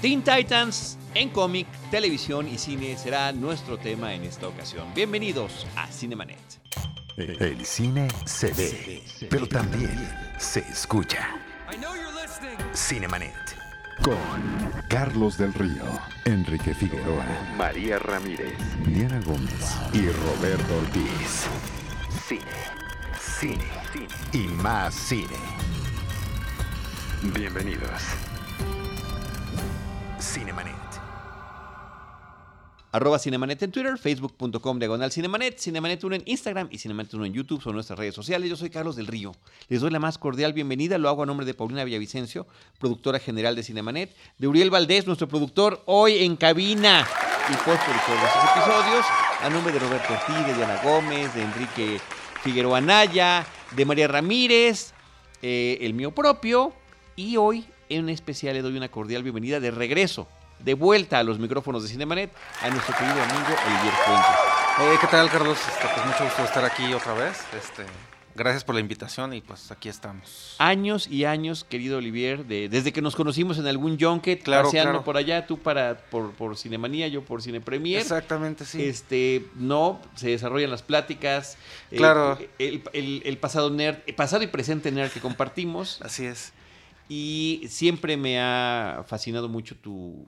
Teen Titans en cómic, televisión y cine será nuestro tema en esta ocasión. Bienvenidos a Cinemanet. El cine se ve, pero también se escucha. Cinemanet. Con Carlos del Río, Enrique Figueroa, María Ramírez, Diana Gómez y Roberto Ortiz. Cine, cine, cine y más cine. Bienvenidos. Cinemanet. Arroba Cinemanet en Twitter, facebook.com diagonal Cinemanet, Cinemanet 1 en Instagram y Cinemanet 1 en YouTube son nuestras redes sociales. Yo soy Carlos del Río. Les doy la más cordial bienvenida. Lo hago a nombre de Paulina Villavicencio, productora general de Cinemanet, de Uriel Valdés, nuestro productor, hoy en cabina y postproductor de estos episodios, a nombre de Roberto Ortiz, de Diana Gómez, de Enrique Figueroa Anaya, de María Ramírez, eh, el mío propio, y hoy en especial le doy una cordial bienvenida de regreso de vuelta a los micrófonos de Cinemanet a nuestro querido amigo Olivier Fuentes. ¿Qué tal, Carlos? Este, pues mucho gusto estar aquí otra vez. Este, gracias por la invitación y pues aquí estamos. Años y años, querido Olivier, de, desde que nos conocimos en algún junket, Claro, paseando claro. por allá, tú para por, por Cinemanía, yo por Cine Premier. Exactamente, sí. Este, no, se desarrollan las pláticas. eh, Claro. el, el- el pasado nerd, el pasado y presente nerd que compartimos. Así es. Y siempre me ha fascinado mucho tu,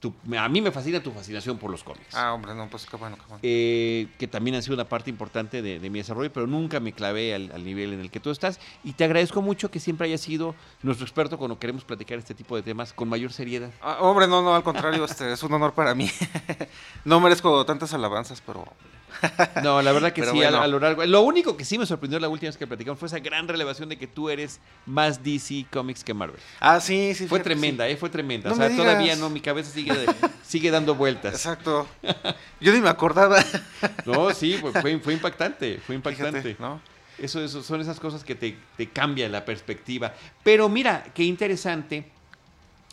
tu, tu- A mí me fascina tu fascinación por los cómics. Ah, hombre, no, pues qué bueno, qué bueno. eh, que también han sido una parte importante de, de mi desarrollo, pero nunca me clavé al, al nivel en el que tú estás. Y te agradezco mucho que siempre hayas sido nuestro experto cuando queremos platicar este tipo de temas con mayor seriedad. Ah, hombre, no, no, al contrario, este, es un honor para mí. no merezco tantas alabanzas, pero No, la verdad que Pero sí, a, bueno. a lo largo. Lo único que sí me sorprendió la última vez que platicamos fue esa gran revelación de que tú eres más DC Comics que Marvel. Ah, sí, sí. Fue tremenda, sí. ¿eh? Fue tremenda. No o sea, me todavía no, mi cabeza sigue, sigue dando vueltas. Exacto. Yo ni me acordaba. No, sí, fue, impactante, fue impactante. Fíjate, ¿no? Eso, eso son esas cosas que te, te cambian la perspectiva. Pero mira, qué interesante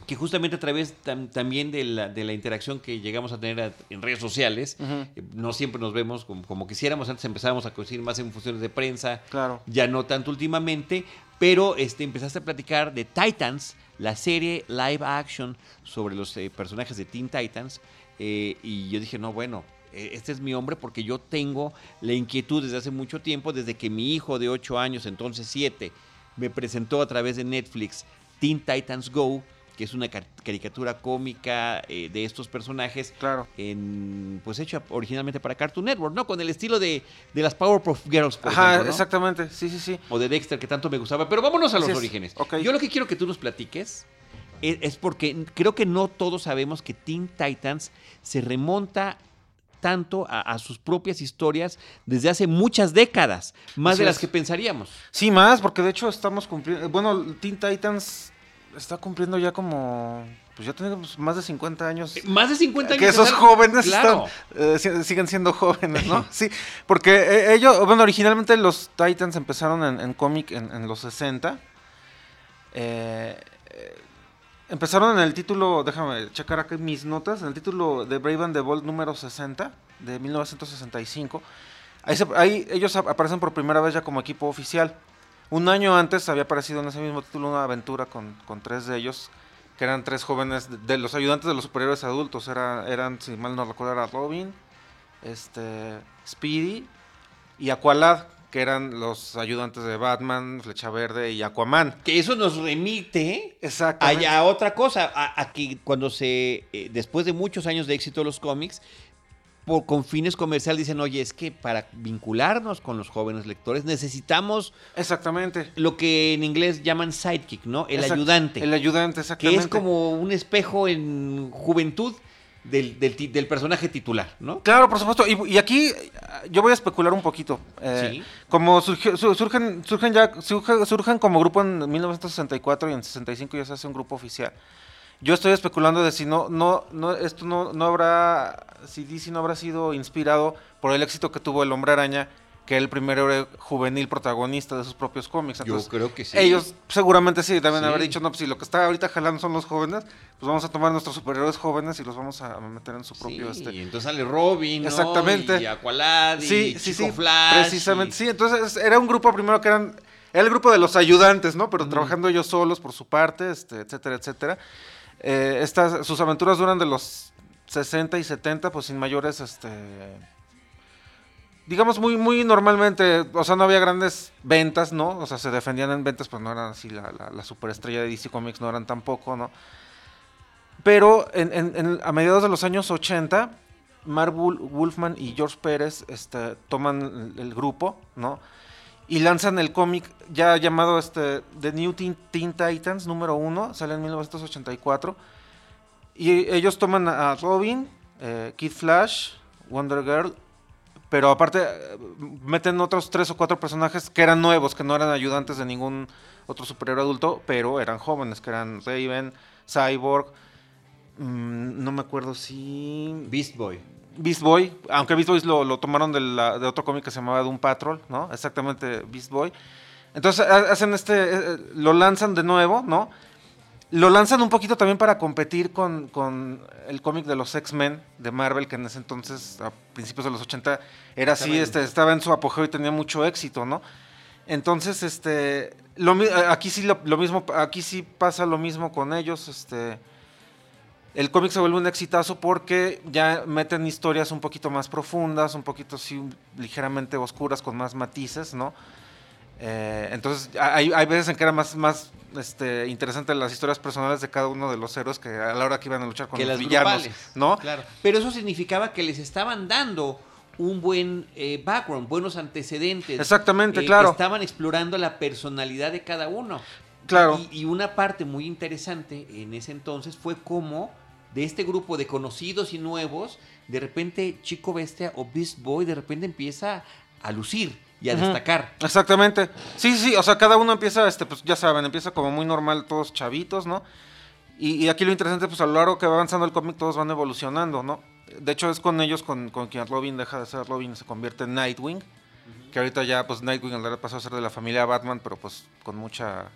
que justamente a través tam- también de la, de la interacción que llegamos a tener a- en redes sociales, eh, no siempre nos vemos como, como quisiéramos, antes empezábamos a coincidir más en funciones de prensa, Claro. ya no tanto últimamente, pero este, empezaste a platicar de Titans, la serie live action sobre los eh, personajes de Teen Titans, eh, y yo dije, no, bueno, este es mi hombre porque yo tengo la inquietud desde hace mucho tiempo, desde que mi hijo de 8 años, entonces 7, me presentó a través de Netflix Teen Titans Go, que es una car- caricatura cómica eh, de estos personajes Claro. en, pues hecha originalmente para Cartoon Network, ¿no? Con el estilo de, de las Powerpuff Girls, por Ajá, ejemplo, ¿no? exactamente. Sí, sí, sí. o de Dexter que tanto me gustaba. Pero vámonos a los orígenes. Ok. Yo lo que quiero que tú nos platiques es, es porque creo que no todos sabemos que Teen Titans se remonta tanto a, a sus propias historias desde hace muchas décadas, más Así de las es. que pensaríamos. Sí, más, porque de hecho estamos cumpliendo. Bueno, Teen Titans está cumpliendo ya como. Pues ya tenemos más de 50 años. Eh, Más de 50 años. que esos jóvenes Claro. están, eh, si- siguen siendo jóvenes, ¿no? Sí, porque eh, ellos, bueno, originalmente los Titans empezaron en, en cómic en, en los 60. Eh, empezaron en el título, déjame checar aquí mis notas, en el título de Brave and the Bold número 60 de 1965. Ahí, se- ahí ellos ap- aparecen por primera vez ya como equipo oficial. Un año antes había aparecido en ese mismo título una aventura con, con tres de ellos, que eran tres jóvenes de, de los ayudantes de los superiores adultos. Era, eran, si mal no recuerdo, era Robin, este, Speedy y Aqualad, que eran los ayudantes de Batman, Flecha Verde y Aquaman. Que eso nos remite a, a otra cosa, a, a que cuando se, eh, después de muchos años de éxito de los cómics, por, con fines comerciales dicen, oye, es que para vincularnos con los jóvenes lectores necesitamos Exactamente. lo que en inglés llaman sidekick, ¿no? El Exact- ayudante. El ayudante, que exactamente. es como un espejo en juventud del, del personaje titular, ¿no? Claro, por supuesto. Y, y aquí yo voy a especular un poquito. Eh, Sí. Como surgió- su- surgen, surgen ya, surge- surgen como grupo en 1964 y en 65 ya se hace un grupo oficial. Yo estoy especulando de si no, no, no, esto no, no habrá, si DC no habrá sido inspirado por el éxito que tuvo el Hombre Araña, que era el primer héroe juvenil protagonista de sus propios cómics. Entonces, creo que Ellos seguramente sí, deben Sí. haber dicho, no, pues si lo que está ahorita jalando son los jóvenes, pues vamos a tomar nuestros superhéroes jóvenes y los vamos a meter en su propio... Sí, este, y entonces sale Robin, ¿no? Exactamente. Y Aqualad, y sí, sí, Chico sí, Flash. precisamente, y- sí, entonces era un grupo primero que eran, era el grupo de los ayudantes, ¿no? Pero trabajando ellos solos por su parte, este, etcétera, etcétera. Eh, estas, sus aventuras duran de los 60 y 70, pues sin mayores, este... Digamos muy, muy normalmente, o sea, no había grandes ventas, ¿no? O sea, se defendían en ventas, pues no eran así la, la, superestrella de DC Comics, no eran tampoco, ¿no? Pero en, a mediados de los años 80, Mark Wolfman y George Pérez este, toman el, grupo, ¿no? Y lanzan el cómic ya llamado este, The New Teen, Titans número uno, sale en 1984. Y ellos toman a Robin, eh, Kid Flash, Wonder Girl, pero aparte eh, meten otros tres o cuatro personajes que eran nuevos, que no eran ayudantes de ningún otro superhéroe adulto, pero eran jóvenes, que eran Raven, Cyborg, Mm, no me acuerdo si. Beast Boy. Beast Boy, aunque Beast Boy lo, tomaron de, de, otro cómic que se llamaba Doom Patrol, ¿no? Exactamente, Beast Boy. Entonces hacen este, eh, eh, lo lanzan de nuevo, ¿no? Lo lanzan un poquito también para competir con, el cómic de los X-Men de Marvel, que en ese entonces, a principios de los 80, era así, este, estaba en su apogeo y tenía mucho éxito, ¿no? Entonces, este, lo, aquí sí lo, lo mismo, aquí sí pasa lo mismo con ellos, este, el cómic se vuelve un exitazo porque ya meten historias un poquito más profundas, un poquito así ligeramente oscuras, con más matices, ¿no? Eh, entonces hay, veces en que era más, más este, interesante las historias personales de cada uno de los héroes que a la hora que iban a luchar con los villanos, ¿no? Claro. Pero eso significaba que les estaban dando un buen eh, background, buenos antecedentes. Exactamente, eh, claro. estaban explorando la personalidad de cada uno. Claro. Y, una parte muy interesante en ese entonces fue cómo de este grupo de conocidos y nuevos, de repente Chico Bestia o Beast Boy de repente empieza a lucir y a destacar. Exactamente. Sí, sí, o sea, cada uno empieza, este, pues ya saben, empieza como muy normal, todos chavitos, ¿no? Y, aquí lo interesante, pues a lo largo que va avanzando el cómic, todos van evolucionando, ¿no? De hecho, es con ellos con, con quien Robin deja de ser Robin y se convierte en Nightwing. Que ahorita ya, pues Nightwing en realidad pasó a ser de la familia Batman, pero pues con mucha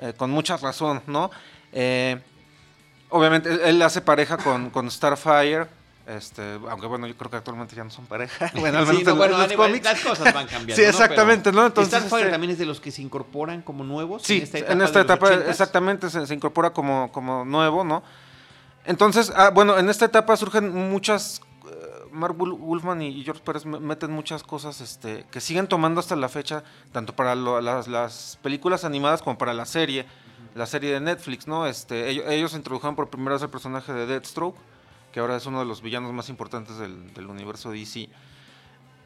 eh, con mucha razón, ¿no? Eh, obviamente él, hace pareja con, con Starfire. Este, aunque bueno, yo creo que actualmente ya no son pareja. Bueno, al menos sí, bueno, los cómics. Las cosas van cambiando. sí, exactamente, ¿no? Entonces, Starfire este también es de los que se incorporan como nuevos. Sí, en esta etapa, exactamente, se, incorpora como, como nuevo, ¿no? Entonces, ah, bueno, en esta etapa surgen muchas Mark Wolfman y George Pérez meten muchas cosas este, que siguen tomando hasta la fecha, tanto para las, películas animadas como para la serie, la serie de Netflix, ¿no? Este, ellos, introdujeron por primera vez el personaje de Deathstroke, que ahora es uno de los villanos más importantes del, universo DC.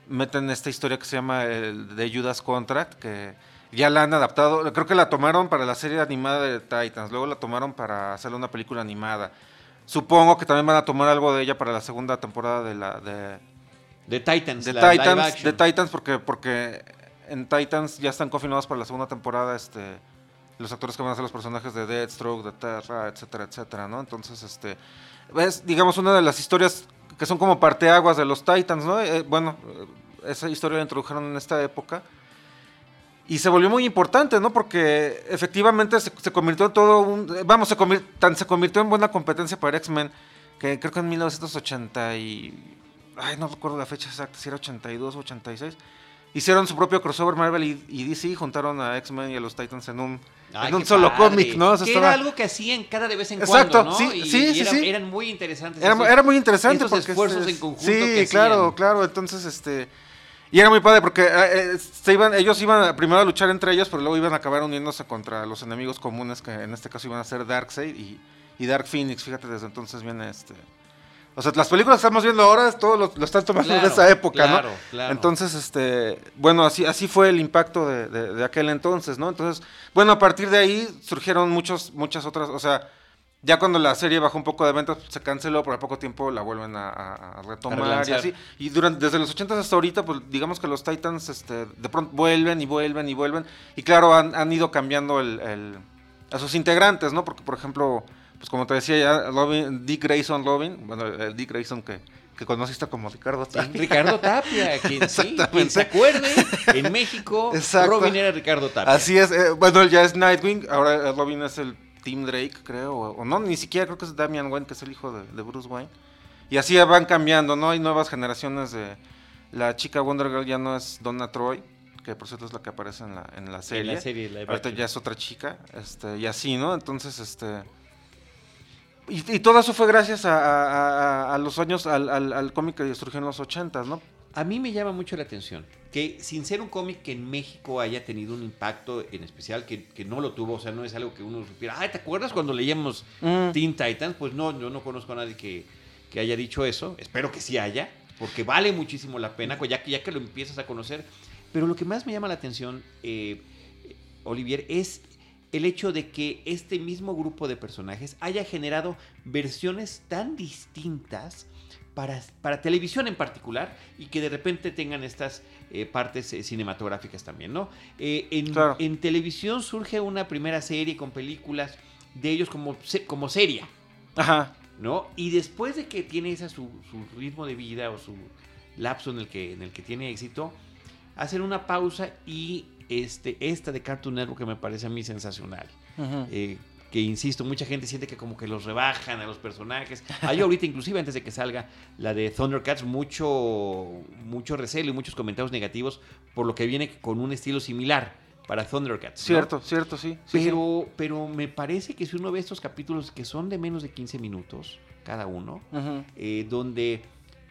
Meten esta historia que se llama el de Judas Contract, que ya la han adaptado, creo que la tomaron para la serie animada de Titans, luego la tomaron para hacer una película animada Supongo que también van a tomar algo de ella para la segunda temporada de la de, de Titans, de Titans, de Titans porque porque en Titans ya están confirmados para la segunda temporada este los actores que van a ser los personajes de Deathstroke, de Terra, etcétera, etcétera, ¿no? Entonces, este es digamos una de las historias que son como parteaguas de los Titans, ¿no? Eh, bueno, esa historia la introdujeron en esta época y se volvió muy importante, ¿no? Porque efectivamente se, convirtió en todo un... Vamos, se, tan, se convirtió en buena competencia para X-Men, que creo que en 1980 y... Ay, no recuerdo la fecha exacta, si era 82 o 86. Hicieron su propio crossover Marvel y, DC, juntaron a X-Men y a los Titans en un, en un solo cómic, ¿no? que era algo que hacían cada de vez en cuando, ¿no? Sí, y, sí, sí, Eran muy interesantes. Era, era muy interesante. Esos esfuerzos en conjunto Sí, claro, claro. Entonces, este... Y era muy padre porque eh, eh, se iban, ellos iban primero a luchar entre ellos, pero luego iban a acabar uniéndose contra los enemigos comunes, que en este caso iban a ser Darkseid y, y Dark Phoenix. Fíjate, desde entonces viene este. O sea, las películas que estamos viendo ahora, todo lo, están tomando de esa época, ¿no? Claro. Entonces, este, bueno, así, así fue el impacto de, de, aquel entonces, ¿no? Entonces, bueno, a partir de ahí surgieron muchos, muchas otras, o sea, ya cuando la serie bajó un poco de ventas, se canceló, pero a poco tiempo la vuelven a, retomar y así. Y durante, desde los 80 hasta ahorita, pues digamos que los Titans este, de pronto vuelven y vuelven y vuelven. Y claro, han, ido cambiando el, a sus integrantes, ¿no? Porque, por ejemplo, pues como te decía ya, Dick Grayson Robin, bueno, el Dick Grayson que, que conociste como Ricardo Tapia. Ricardo Tapia, quien, sí, quien se acuerde, en México, Robin era Ricardo Tapia. Así es, eh, bueno, él ya es Nightwing, ahora Robin es el Tim Drake, creo, o, no, ni siquiera creo que es Damian Wayne, que es el hijo de, Bruce Wayne. Y así van cambiando, ¿no? Hay nuevas generaciones de... La chica Wonder Girl ya no es Donna Troy, que por cierto es la que aparece en la, en la serie. En la serie, Ahorita ya es otra chica, este, y así, ¿no? Entonces, este... Y, todo eso fue gracias a, los años, al, al, cómic que surgió en los ochentas, ¿no? A mí me llama mucho la atención que sin ser un cómic que en México haya tenido un impacto en especial, que, no lo tuvo, o sea, no es algo que uno supiera, ay, ¿te acuerdas cuando leíamos mm. Teen Titans? Pues no, yo no conozco a nadie que, haya dicho eso, espero que sí haya, porque vale muchísimo la pena, ya que, ya que lo empiezas a conocer. Pero lo que más me llama la atención, eh, Olivier, es el hecho de que este mismo grupo de personajes haya generado versiones tan distintas para, para televisión en particular y que de repente tengan estas eh, partes eh, cinematográficas también, ¿no? Eh, en, televisión surge una primera serie con películas de ellos como, como seria. Ajá. ¿No? Y después de que tiene esa su, ritmo de vida o su lapso en el que, en el que tiene éxito, hacen una pausa y este, esta de Cartoon Network que me parece a mí sensacional. Eh, que insisto, mucha gente siente que como que los rebajan a los personajes. Hay ahorita, inclusive antes de que salga la de Thundercats, mucho, mucho recelo y muchos comentarios negativos por lo que viene con un estilo similar para Thundercats. Cierto, cierto, sí. pero, pero me parece que si uno ve estos capítulos que son de menos de 15 minutos cada uno, eh, donde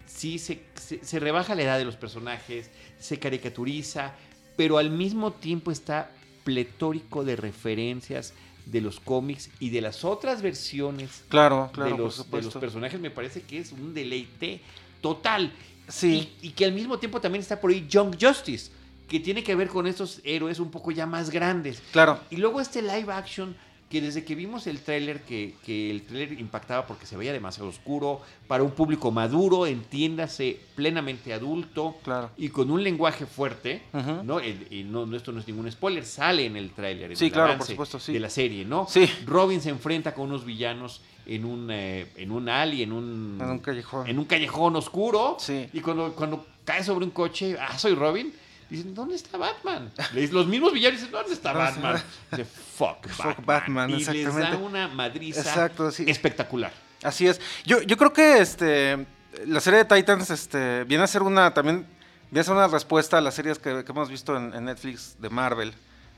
sí se, se, rebaja la edad de los personajes, se caricaturiza, pero al mismo tiempo está pletórico de referencias de los cómics y de las otras versiones claro, claro, de, los, los personajes, me parece que es un deleite total. Sí. Y, que al mismo tiempo también está por ahí Young Justice, que tiene que ver con estos héroes un poco ya más grandes. Claro. Y luego este live action que desde que vimos el tráiler, que, el tráiler impactaba porque se veía demasiado oscuro, para un público maduro, entiéndase, plenamente adulto, claro. y con un lenguaje fuerte, ¿no? y no, Esto no es ningún spoiler, sale en el tráiler, sí, claro, por supuesto, sí. de la serie, ¿no? Sí. Robin se enfrenta con unos villanos en un, eh, en un alley, en un, en un callejón. En un callejón oscuro, sí. y cuando, cuando cae sobre un coche, ah, soy Robin, Dicen, ¿dónde está Batman? Los mismos villanos dicen, ¿dónde está Batman? Dice, fuck Batman. y les da una madriza espectacular. Así es. Yo, yo creo que este la serie de Titans este, viene a ser una también viene a ser una respuesta a las series que, hemos visto en, Netflix de Marvel.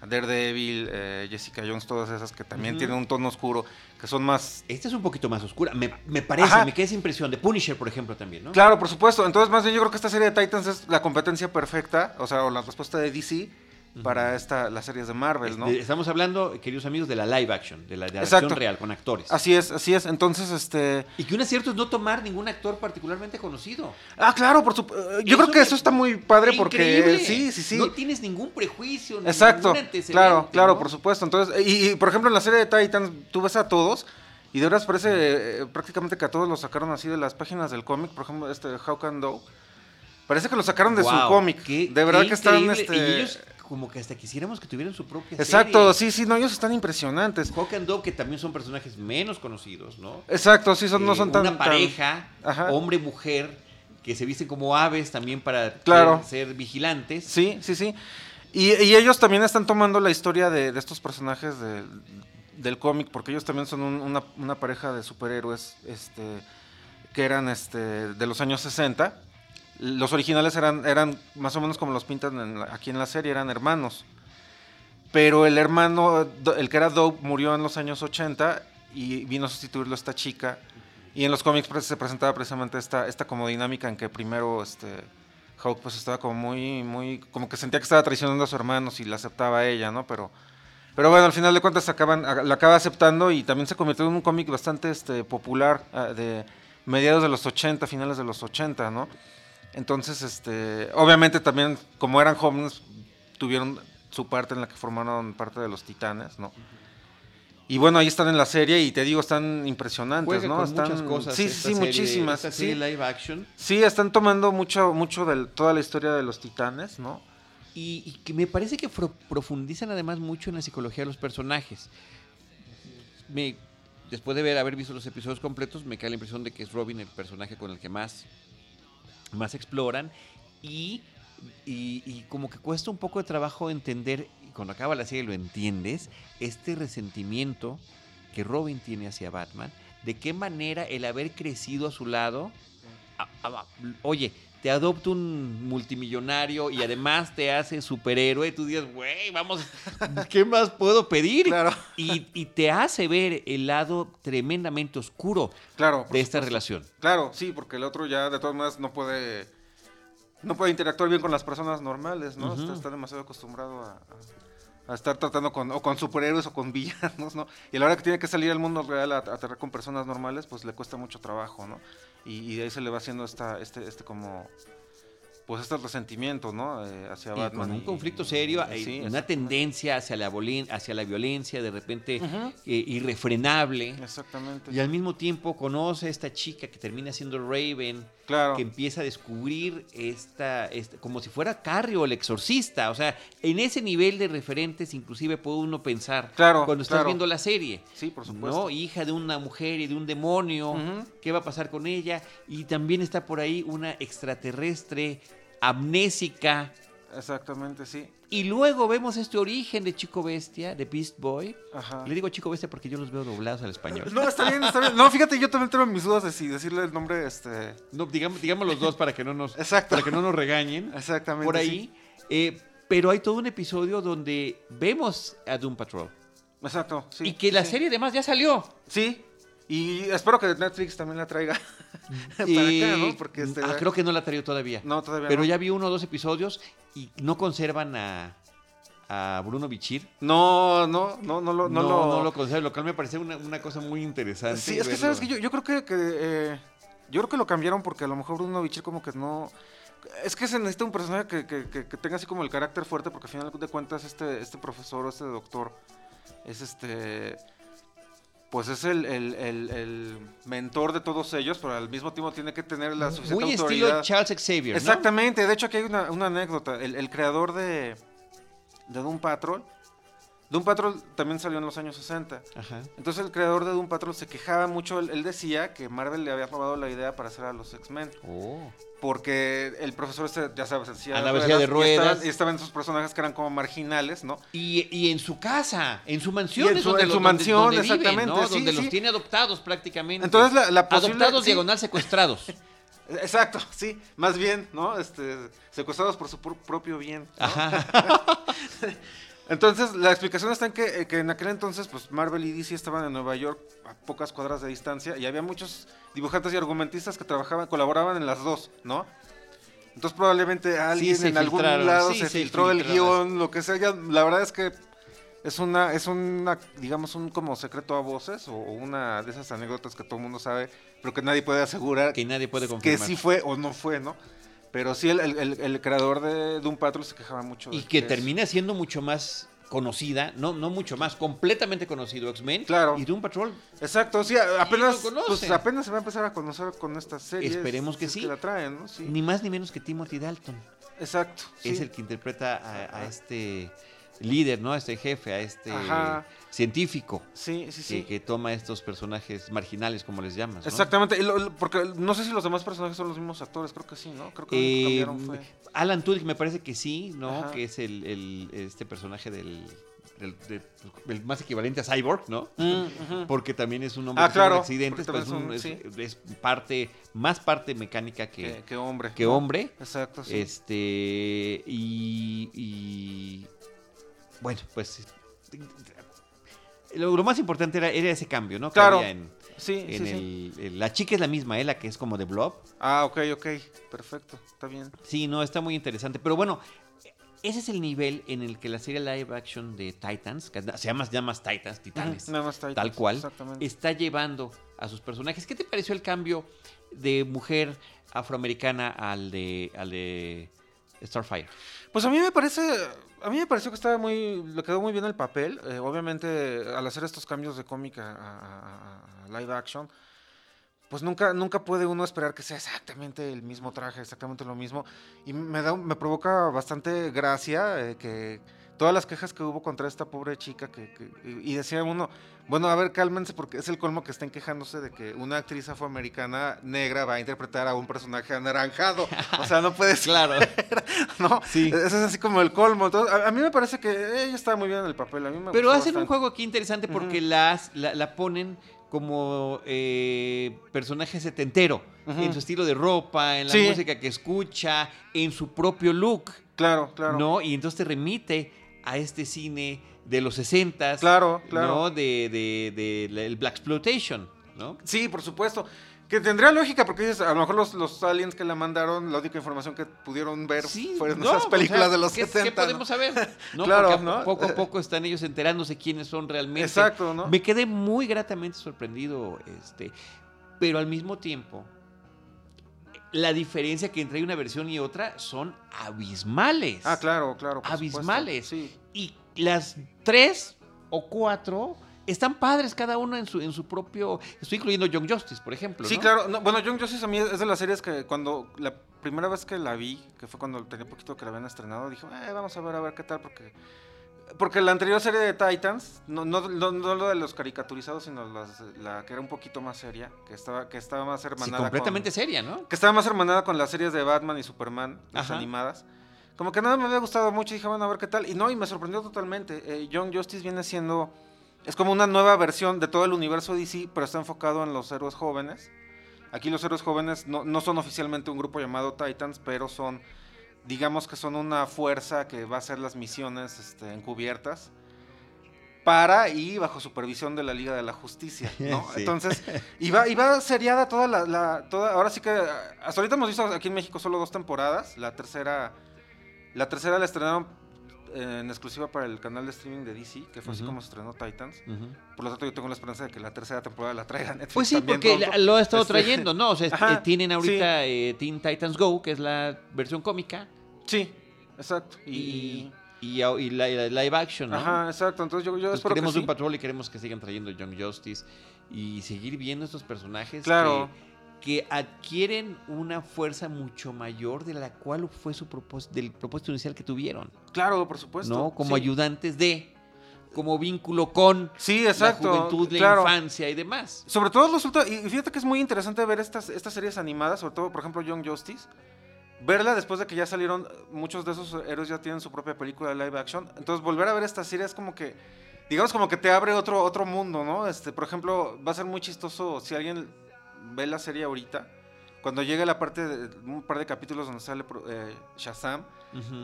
Daredevil, eh, Jessica Jones, todas esas que también tienen un tono oscuro que son más... Esta es un poquito más oscura, me, parece, me queda esa impresión. De Punisher, por ejemplo, también, ¿no? Claro, por supuesto. Entonces, más bien yo creo que esta serie de Titans es la competencia perfecta, o sea, o la respuesta de DC para esta, las series de Marvel, ¿no? Estamos hablando, queridos amigos, de la live action, de la, de acción real, con actores. Así es, así es. Entonces, este... Y que un acierto es no tomar ningún actor particularmente conocido. Ah, claro, por supuesto. Yo creo que eso está muy padre porque... Sí, sí, sí. No tienes ningún prejuicio, Exacto. Claro, claro, por supuesto. Entonces, y, por ejemplo, en la serie de Titans, tú ves a todos... Y de verdad parece eh, prácticamente que a todos los sacaron así de las páginas del cómic. Por ejemplo, este How Can Do. Parece que lo sacaron de su cómic. de verdad que están este, como que hasta quisiéramos que tuvieran su propia Exacto, sí, sí, no, ellos están impresionantes. Hawk and Dove, que también son personajes menos conocidos, ¿no? Exacto, sí, son, no son tan... Una pareja, hombre-mujer, que se visten como aves también para ser, vigilantes. Sí, sí, sí. Y, ellos también están tomando la historia de, estos personajes del cómic, porque ellos también son una, una, pareja de superhéroes este, que eran este, de los años 60 los originales eran, eran más o menos como los pintan aquí en la serie, eran hermanos. Pero el hermano, el que era Dope, murió en los años 80 y vino a sustituirlo esta chica. Y en los cómics pues, se presentaba precisamente esta, esta como dinámica en que primero este, Hawk pues estaba como muy, muy, como que sentía que estaba traicionando a su hermano y la aceptaba a ella, ¿no? Pero, pero bueno, al final de cuentas acaban, la acaba aceptando y también se convirtió en un cómic bastante este, popular ah, de mediados de los 80, finales de los 80, ¿no? Entonces, este, obviamente también, como eran jóvenes, tuvieron su parte en la que formaron parte de los titanes, ¿no? Y bueno, ahí están en la serie y te digo, están impresionantes, ¿no? están, muchas cosas. Sí, sí, muchísimas. sí. live action. Sí, están tomando mucho, mucho de toda la historia de los titanes, ¿no? Y, que me parece que profundizan además mucho en la psicología de los personajes. Me, después de ver, haber visto los episodios completos, me queda la impresión de que es Robin el personaje con el que más más exploran y, y, como que cuesta un poco de trabajo entender, y cuando acaba la serie lo entiendes, este resentimiento que Robin tiene hacia Batman, de qué manera el haber crecido a su lado, oye, te adopta un multimillonario y además te hace superhéroe, tú dices, güey, vamos, ¿qué más puedo pedir? Claro. Y, y te hace ver el lado tremendamente oscuro Claro. de esta relación. Claro, sí, porque el otro ya de todas maneras no puede no puede interactuar bien con las personas normales, ¿no? Está, está demasiado acostumbrado a, a- a estar tratando con o con superhéroes o con villanos, ¿no? Y a la hora que tiene que salir al mundo real a, a con personas normales, pues le cuesta mucho trabajo, ¿no? Y, y de ahí se le va haciendo esta este este como pues este resentimiento, ¿no? Eh, hacia Batman. con un y- conflicto serio, y- sí, una tendencia hacia la, volen- hacia la violencia, de repente eh, irrefrenable. Exactamente. Y al mismo tiempo conoce a esta chica que termina siendo Raven, claro. que empieza a descubrir esta, esta- como si fuera Carrie o el exorcista. O sea, en ese nivel de referentes inclusive puede uno pensar Claro, cuando estás claro. viendo la serie. Sí, por supuesto. ¿no? Hija de una mujer y de un demonio. ¿Qué va a pasar con ella? Y también está por ahí una extraterrestre amnésica. Exactamente, sí. Y luego vemos este origen de Chico Bestia, de Beast Boy. Ajá. Le digo Chico Bestia porque yo los veo doblados al español. No, está bien, está bien. No, fíjate, yo también tengo mis dudas de si decirle el nombre, este... No, digamos, digamos los dos para que no nos, Exacto. para que no nos regañen. Exactamente. por sí. ahí. Eh, pero hay todo un episodio donde vemos a Doom Patrol. Exacto, sí. y que la sí. serie además ya salió. Sí, y espero que Netflix también la traiga para Y- acá, ¿no? Porque este... ah, creo que no la traído todavía. No, todavía pero no. ya vi uno o dos episodios y no conservan a, a Bruno Bichir. No, no, no, no lo... No, No, no, lo... lo conservan, lo cual me parece una, una cosa muy interesante. Sí, es que sabes que yo, yo creo que... que, eh, yo creo que lo cambiaron porque a lo mejor Bruno Bichir como que no... Es que se necesita un personaje que, que- que- que tenga así como el carácter fuerte porque al final de cuentas este, este profesor o este doctor es este... Pues es el, el- el- el mentor de todos ellos, pero al mismo tiempo tiene que tener la suficiente Muy autoridad. estilo Charles Xavier. ¿no? Exactamente, de hecho aquí hay una, una anécdota. El, el creador de, de Doom Patrol, Doom Patrol también salió en los años 60. Ajá. Entonces el creador de Doom Patrol se quejaba mucho, él, él decía que Marvel le había robado la idea para hacer a los X-Men. Oh. Porque el profesor este, ya sabes, Andaba en silla de y ruedas. estaban- Y estaban esos personajes que eran como marginales, ¿no? Y, y en su casa, en su mansión. Y en su- donde en los- su donde- mansión, donde exactamente, ¿no? sí, donde sí. los tiene adoptados prácticamente. Entonces la, la posible- Adoptados sí. diagonal secuestrados. Exacto, sí, más bien, ¿no? Este, secuestrados por su pr- propio bien. ¿no? Ajá. Entonces, la explicación está en que, eh, que en aquel entonces, pues Marvel y DC estaban en Nueva York a pocas cuadras de distancia y había muchos dibujantes y argumentistas que trabajaban, colaboraban en las dos, ¿no? Entonces probablemente alguien en algún lado sí, se, se filtró el guion, lo que sea. ya, la verdad es que es una, es una, digamos, un como secreto a voces o una de esas anécdotas que todo el mundo sabe, pero que nadie puede asegurar que nadie puede que confirmar. sí fue o no fue, ¿no? Pero sí, el, el- creador de Doom Patrol se quejaba mucho. y de que es- termina siendo mucho más conocida, no, no mucho más, completamente conocido X-Men. Claro. Y Doom Patrol. Exacto, sí, apenas, pues, apenas se va a empezar a conocer con esta serie. Esperemos que si es sí. que la traen, ¿no? Sí. Ni más ni menos que Timothy Dalton. Exacto. Es sí. el que interpreta a, este líder, ¿no? A este jefe, a este Ajá. científico. Sí, sí, sí. Que, que toma estos personajes marginales, como les llamas. ¿no? Exactamente, y lo- lo- porque no sé si los demás personajes son los mismos actores, creo que sí, ¿no? Creo que lo Eh, que cambiaron fue... Alan Tudyk me parece que sí, ¿no? Ajá. Que es el, el- este personaje del, del- de- el más equivalente a Cyborg, ¿no? Mm. Porque también es un hombre Ah, que claro, accidentes, pues es, un- parte, más parte mecánica que, qué hombre. que hombre. Exacto, sí. Este, y, y, bueno, pues lo, lo más importante era, era ese cambio, ¿no? Que Claro. había en, sí, en sí, sí. el- el- la chica es la misma, ¿eh? La que es como de Blob. Ah, ok, ok, perfecto, está bien. Sí, no, está muy interesante. Pero bueno, ese es el nivel en el que la serie live action de Titans, que se llama, se llama Titans, Titanes, más Titans, tal cual, está llevando a sus personajes. ¿Qué te pareció el cambio de mujer afroamericana al de, al de Starfire? Pues a mí me parece, a mí me pareció que estaba muy, le quedó muy bien el papel. eh, obviamente, al hacer estos cambios de cómica a, live action, pues nunca, nunca puede uno esperar que sea exactamente el mismo traje, exactamente lo mismo. Y me da, me provoca bastante gracia eh, que todas las quejas que hubo contra esta pobre chica que, que- y decía uno, bueno, a ver, cálmense porque es el colmo que estén quejándose de que una actriz afroamericana negra va a interpretar a un personaje anaranjado. O sea, no puede ser. Claro. ¿no? Sí. Ese es así como el colmo. Entonces, a, a mí me parece que ella está muy bien en el papel. A mí me Pero hacen un juego aquí interesante porque las, la, la ponen como eh, personaje setentero, en su estilo de ropa, en la música que escucha, en su propio look. Claro, claro. ¿No? Y entonces te remite a este cine de los 60 Claro, claro. ¿no? De, de, de, el Black Exploitation, ¿no? Sí, por supuesto. Que tendría lógica, porque a lo mejor los, los, aliens que la mandaron, la única información que pudieron ver fueron esas películas de los ¿qué, 70. ¿Qué podemos saber? ¿no? claro, ¿no? Poco a poco están ellos enterándose quiénes son realmente. Exacto, ¿no? Me quedé muy gratamente sorprendido, este, pero al mismo tiempo, la diferencia que entre una versión y otra son abismales. Ah, claro, claro. abismales. Sí. Y las tres o cuatro están padres cada uno en su, en su propio. Estoy incluyendo Young Justice, por ejemplo. Sí, claro. bueno, Young Justice a mí es de las series que cuando la primera vez que la vi, que fue cuando tenía poquito que la habían estrenado, dije, eh, vamos a ver a ver qué tal, porque. Porque la anterior serie de Titans, no, no, no, lo de los caricaturizados, sino la que era un poquito más seria, que estaba, que estaba más hermanada. Sí, completamente seria, ¿no? Que estaba más hermanada con las series de Batman y Superman, las animadas. Como que nada me había gustado mucho y dije, bueno, a ver qué tal. Y no, y me sorprendió totalmente. Eh, Young Justice viene siendo es como una nueva versión de todo el universo DC, pero está enfocado en los héroes jóvenes. Aquí los héroes jóvenes no, son oficialmente un grupo llamado Titans, pero son, digamos que son una fuerza que va a hacer las misiones este, encubiertas para y bajo supervisión de la Liga de la Justicia, ¿no? Entonces, iba, iba seriada toda la, toda, ahora sí que, hasta ahorita hemos visto aquí en México solo dos temporadas, la tercera, la tercera la estrenaron en exclusiva para el canal de streaming de DC, que fue así como se estrenó Titans. Por lo tanto, yo tengo la esperanza de que la tercera temporada la traigan Netflix. Pues sí, porque lo ha estado este, trayendo, ¿no? O sea, eh, tienen ahorita eh, Teen Titans Go, que es la versión cómica. Sí, exacto. Y, y, y, la, live action, ¿no? Ajá, exacto. Entonces yo, yo espero queremos que un patrol y queremos que sigan trayendo Young Justice y seguir viendo estos personajes. Claro que adquieren una fuerza mucho mayor de la cual fue su propósito, del propósito inicial que tuvieron. Claro, por supuesto. ¿No? Como ayudantes de, como vínculo con sí, exacto, la juventud, la infancia y demás. Sobre todo resulta, y fíjate que es muy interesante ver estas, estas series animadas, sobre todo, por ejemplo, Young Justice, verla después de que ya salieron, muchos de esos héroes ya tienen su propia película de live action, entonces volver a ver esta serie es como que, digamos como que te abre otro, otro mundo, ¿no? Este, por ejemplo, va a ser muy chistoso si alguien ve la serie ahorita, cuando llegue la parte de un par de capítulos donde sale eh, Shazam,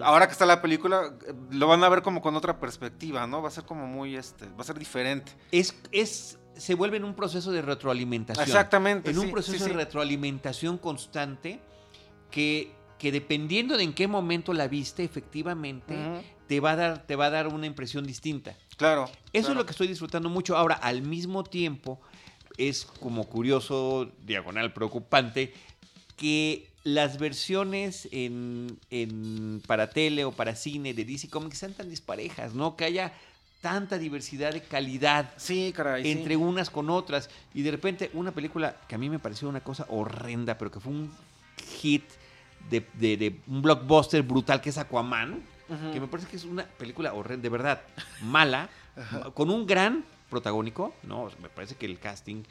ahora que está la película, eh, lo van a ver como con otra perspectiva, ¿no? Va a ser como muy, este, va a ser diferente. Es, es, se vuelve en un proceso de retroalimentación. Exactamente. En un proceso de retroalimentación constante que, que dependiendo de en qué momento la viste, efectivamente, te, va a dar, te va a dar una impresión distinta. Claro. Eso es lo que estoy disfrutando mucho. Ahora, al mismo tiempo, es como curioso, diagonal preocupante, que las versiones en, para tele o para cine de DC Comics sean tan disparejas, ¿no? Que haya tanta diversidad de calidad sí, caray, entre unas con otras. Y de repente una película que a mí me pareció una cosa horrenda, pero que fue un hit de, un blockbuster brutal que es Aquaman, que me parece que es una película horrenda, de verdad, mala, con un gran protagónico, ¿no? Me parece que el casting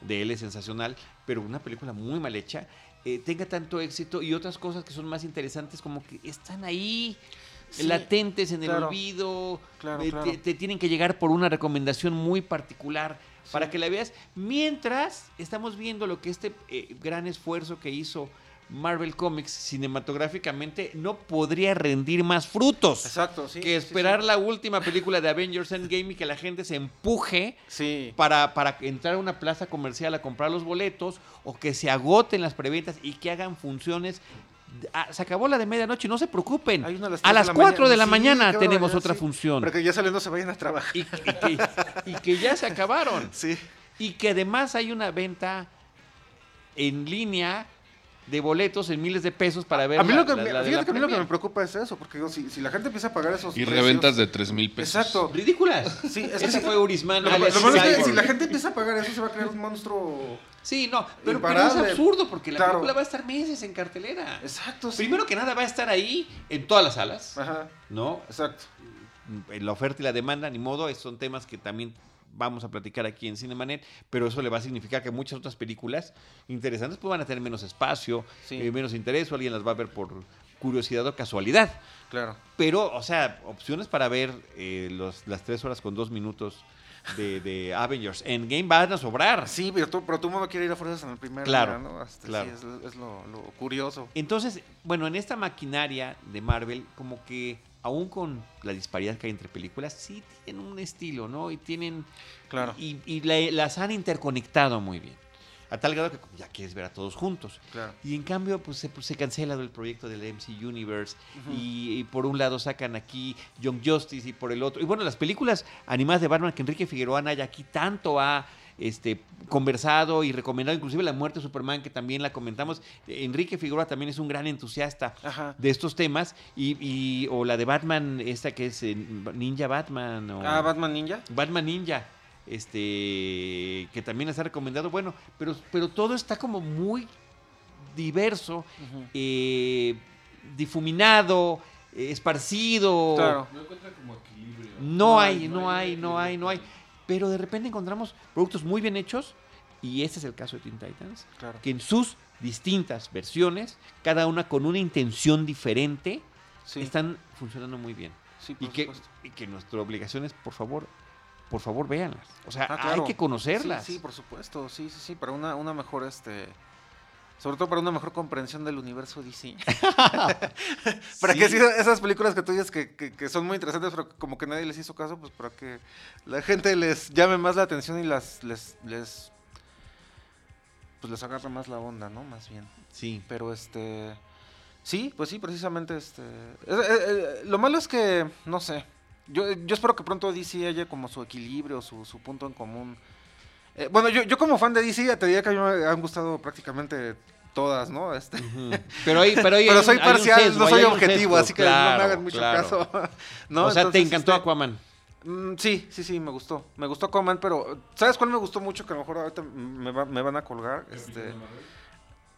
de él es sensacional, pero una película muy mal hecha, eh, tenga tanto éxito y otras cosas que son más interesantes como que están ahí. latentes en el olvido, eh, Te, tienen que llegar por una recomendación muy particular para que la veas, mientras estamos viendo lo que este eh, gran esfuerzo que hizo Marvel Comics cinematográficamente no podría rendir más frutos. Exacto, sí. Que esperar la última película de Avengers Endgame y que la gente se empuje para, para entrar a una plaza comercial a comprar los boletos o que se agoten las preventas y que hagan funciones ah, se acabó la de medianoche, no se preocupen. a las 4 de la mañana, tenemos otra función. Pero que ya saliendo se vayan a trabajar. Y, y, que, ya se acabaron. Sí. Y que además hay una venta en línea de boletos en miles de pesos para ver a mí lo que, fíjate que a mí lo que me preocupa es eso, porque si, si la gente empieza a pagar esos Y reventas de 3 mil pesos. Exacto. Ridículas. Sí, es Ese fue Urisman. Lo, es que si la gente empieza a pagar eso, se va a crear un monstruo... Sí, no, pero, es absurdo porque la película va a estar meses en cartelera. Exacto, Primero que nada va a estar ahí en todas las salas. Ajá. ¿No? Exacto. En la oferta y la demanda, ni modo, son temas que también vamos a platicar aquí en Cinemanet, pero eso le va a significar que muchas otras películas interesantes pues van a tener menos espacio, eh, menos interés, o alguien las va a ver por curiosidad o casualidad. Claro. Pero, o sea, opciones para ver eh, los, las tres horas con dos minutos de, de Avengers Endgame van a sobrar. Sí, pero tú, pero tú no quieres ir a fuerzas en el primer Claro, día, ¿no? Este, claro. Sí, es, es lo, lo curioso. Entonces, bueno, en esta maquinaria de Marvel, como que aún con la disparidad que hay entre películas, sí tienen un estilo, ¿no? Y tienen... Claro. Y, y la- las han interconectado muy bien. A tal grado que ya quieres ver a todos juntos. Claro. Y en cambio, pues se, pues, se cancela el proyecto del MC Universe. Y, y por un lado sacan aquí Young Justice y por el otro. Y bueno, las películas animadas de Batman que Enrique Figueroa Anaya aquí tanto ha este, conversado y recomendado, inclusive La Muerte de Superman, que también la comentamos. Enrique Figueroa también es un gran entusiasta Ajá. de estos temas. Y, y- o la de Batman, esta que es eh, Ninja Batman. O Ah, Batman Ninja. Batman Ninja, este, que también les ha recomendado. Bueno, pero, pero todo está como muy diverso, eh, difuminado, eh, esparcido. Claro. No encuentran como equilibrio. No hay, no hay, no hay, no hay. Pero de repente encontramos productos muy bien hechos. Y este es el caso de Teen Titans. Claro. Que en sus distintas versiones, cada una con una intención diferente, Sí, están funcionando muy bien. sí, Y que, y que nuestra obligación es, por favor, por favor, véanlas. O sea, Ah, hay que conocerlas. Sí, sí, por supuesto. Sí, sí, sí. Para una, una mejor, este... Sobre todo para una mejor comprensión del universo DC. para que Sí. sí, esas películas que tú dices que, que- que son muy interesantes, pero que como que nadie les hizo caso, pues para que la gente les llame más la atención y las les, les pues les agarre más la onda, ¿no? Más bien. Sí. Pero este. Sí, pues sí, precisamente este. eh, eh, lo malo es que, no sé. Yo, yo espero que pronto DC haya como su equilibrio, su, su punto en común. Eh, bueno, yo, yo como fan de DC te diría que a mí me han gustado prácticamente todas, ¿no? Este. Pero, pero, hay pero soy parcial, sesgo, no soy objetivo, sesgo, así que no me hagan mucho claro. caso. ¿no? o sea, te encantó este, Aquaman. Mm, sí, sí, sí, me gustó. Me gustó Aquaman, pero ¿sabes cuál me gustó mucho? Que a lo mejor ahorita me, va- me van a colgar. Este,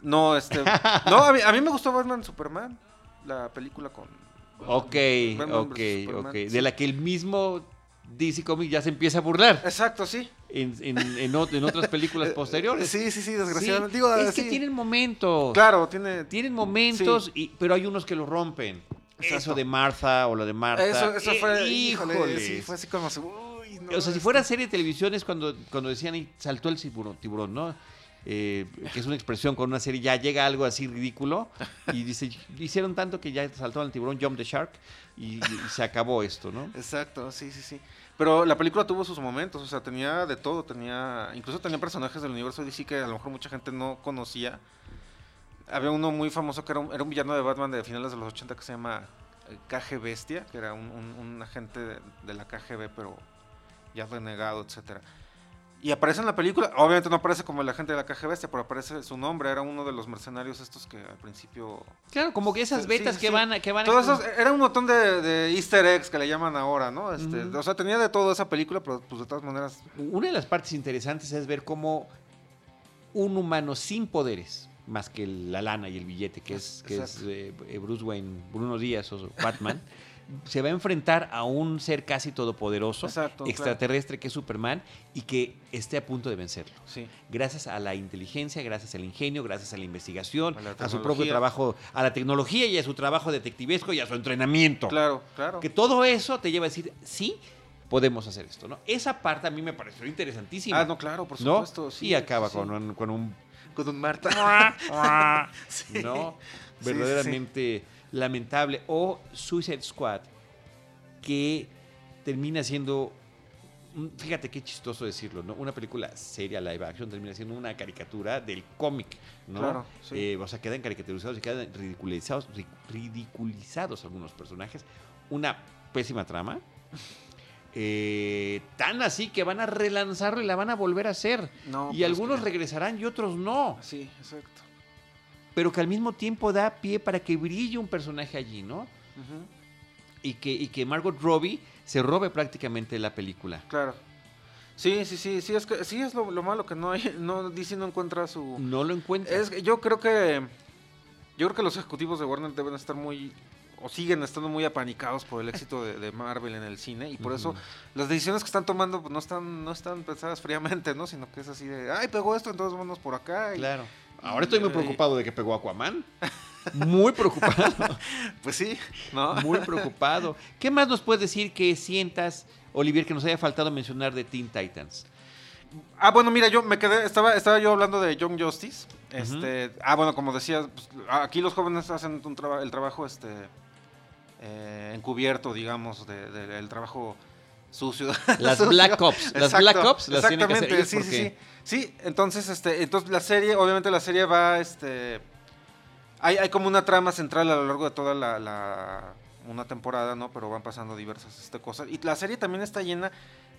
no, este. no, a mí, a mí me gustó Batman Superman, la película con. Ok, Batman ok, ok. sí. De la que el mismo DC Comics ya se empieza a burlar Exacto, sí. en, en, en en otras películas posteriores. Sí, sí, sí, Sí, desgraciadamente. Digo, es que tienen momentos. Claro, tiene. Tienen momentos, y, pero hay unos que lo rompen. Eso Exacto. de Martha o lo de Martha. Eso, eso eh, fue. Híjole, híjoles. sí, fue así como. Uy, no, o sea, si este- fuera serie de televisión es cuando, cuando decían y saltó el tiburón, tiburón ¿no? Eh, que es una expresión con una serie, ya llega algo así ridículo y dice, hicieron tanto que ya saltó el tiburón, Jump the Shark y, se acabó esto, ¿no? Exacto, sí, sí, sí. Pero la película tuvo sus momentos, o sea, tenía de todo, tenía, incluso tenía personajes del universo DC que a lo mejor mucha gente no conocía. Había uno muy famoso que era un, villano de Batman de finales de los 80 que se llama eh, KG Bestia, que era un agente de, de la KGB, pero ya renegado, etcétera. Y aparece en la película, obviamente no aparece como el agente de la KG Bestia, pero aparece su nombre, era uno de los mercenarios estos que al principio Claro, como que esas betas sí, que sí. van a... Que van a- todo eso era un montón de, de easter eggs que le llaman ahora, ¿no? Este. O sea, tenía de todo esa película, pero pues de todas maneras... Una de las partes interesantes es ver cómo un humano sin poderes, más que la lana y el billete, que es, que es eh, Bruce Wayne, Bruno Díaz o Batman, se va a enfrentar a un ser casi todopoderoso, Exacto, claro. extraterrestre que es Superman, y que esté a punto de vencerlo. Sí, Gracias a la inteligencia, gracias al ingenio, gracias a la investigación, A la a, su propio trabajo, a la tecnología y a su trabajo detectivesco y a su entrenamiento. claro, claro. Que todo eso te lleva a decir, sí, podemos hacer esto, ¿no? Esa parte a mí me pareció interesantísima. Ah, no, claro, por ¿no? supuesto. Sí, y acaba sí, con, un, con un... Con un Marta. Sí. ¿no? Verdaderamente lamentable. O Suicide Squad, que termina siendo... Fíjate qué chistoso decirlo, ¿no? Una película seria, live action, termina siendo una caricatura del cómic, ¿no? Claro, sí. Eh, o sea, quedan caricaturizados y quedan ridiculizados, ri- ridiculizados algunos personajes. Una pésima trama. Eh, tan así que van a relanzarlo y la van a volver a hacer. No, y pues, algunos regresarán y otros no. Sí, exacto. Pero que al mismo tiempo da pie para que brille un personaje allí, ¿no? Y que, y que Margot Robbie se robe prácticamente la película. Claro. Sí, sí, sí, sí, es que sí es lo, lo malo que no hay, no, DC no encuentra su... No lo encuentra. Es yo creo que yo creo que los ejecutivos de Warner deben estar muy o siguen estando muy apanicados por el éxito de, de Marvel en el cine y por eso las decisiones que están tomando pues, no están no están pensadas fríamente, ¿no? Sino que es así de, ay, pegó esto, entonces vámonos por acá. y- Claro. Ahora estoy muy preocupado de que pegó Aquaman. Muy preocupado. pues sí, ¿no? Muy preocupado. ¿Qué más nos puedes decir que sientas, Olivier, que nos haya faltado mencionar de Teen Titans? Ah, bueno, mira, yo me quedé, estaba, estaba yo hablando de Young Justice. Este, ah, bueno, como decía, pues, aquí los jóvenes hacen un el trabajo, este, eh, encubierto, digamos, del trabajo sucio. Las Black Ops. Las Black Ops las Exactamente, sí, sí, sí. Sí, entonces, este, entonces la serie, obviamente la serie va, este, hay, hay como una trama central a lo largo de toda la, una temporada, ¿no? Pero van pasando diversas este, cosas. Y la serie también está llena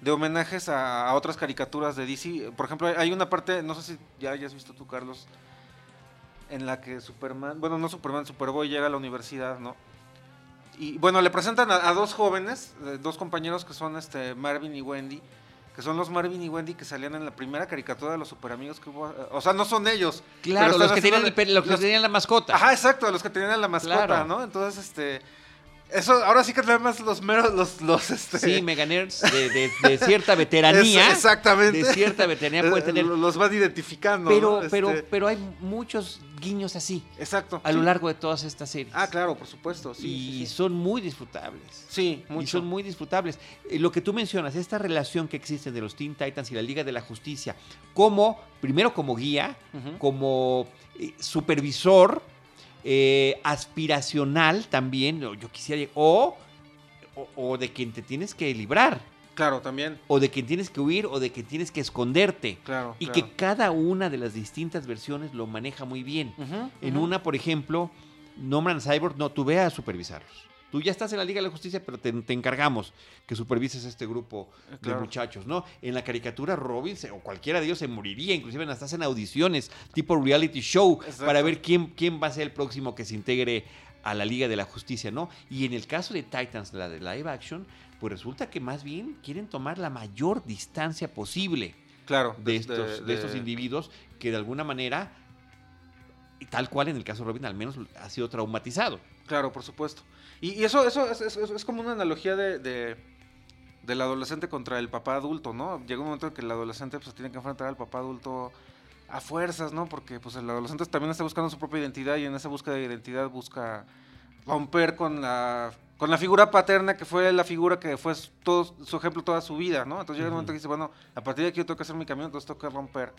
de homenajes a, otras caricaturas de DC. Por ejemplo, hay una parte, no sé si ya hayas visto tú, Carlos, en la que Superman, bueno, no Superman, Superboy llega a la universidad, ¿no? Y bueno, le presentan a, dos jóvenes, eh, dos compañeros que son este Marvin y Wendy, que son los Marvin y Wendy que salían en la primera caricatura de los superamigos que hubo. O sea, no son ellos. Claro, los que, tenían, los que tenían la mascota. Ajá, exacto, los que tenían la mascota, ¿no? Entonces, este eso, ahora sí que tenemos los meros, los, los este... Sí, mega nerds de, de, cierta veteranía. exactamente. De cierta veteranía puede tener. Los van identificando. Pero, pero, este pero hay muchos guiños así. Exacto. A lo largo de todas estas series. Ah, claro, por supuesto. Sí, y son muy disfrutables. Sí, mucho. Y son muy disfrutables. Eh, lo que tú mencionas, esta relación que existe de los Teen Titans y la Liga de la Justicia, como, primero como guía, como eh, supervisor eh, aspiracional también, yo quisiera, o, o, de quien te tienes que librar. Claro, también. O de quien tienes que huir o de quien tienes que esconderte. Claro. Y que cada una de las distintas versiones lo maneja muy bien. en una, por ejemplo, nombran a Cyborg, no, tú ve a supervisarlos. Tú ya estás en la Liga de la Justicia, pero te, encargamos que supervises este grupo de muchachos, ¿no? En la caricatura Robin o cualquiera de ellos se moriría, inclusive estás en audiciones, tipo reality show, para ver quién, quién va a ser el próximo que se integre a la Liga de la Justicia, ¿no? Y en el caso de Titans, la de live action, pues resulta que más bien quieren tomar la mayor distancia posible. Claro, de, estos, de estos individuos que de alguna manera, tal cual en el caso de Robin, al menos ha sido traumatizado. Claro, por supuesto. Y, eso, eso es, como una analogía de, del adolescente contra el papá adulto, ¿no? Llega un momento en que el adolescente pues, tiene que enfrentar al papá adulto a fuerzas, ¿no? Porque pues el adolescente también está buscando su propia identidad y en esa búsqueda de identidad busca romper con la con la figura paterna que fue la figura que fue todo su ejemplo toda su vida, ¿no? Entonces llega un momento que dice, bueno, a partir de aquí yo tengo que hacer mi camino, entonces tengo que romper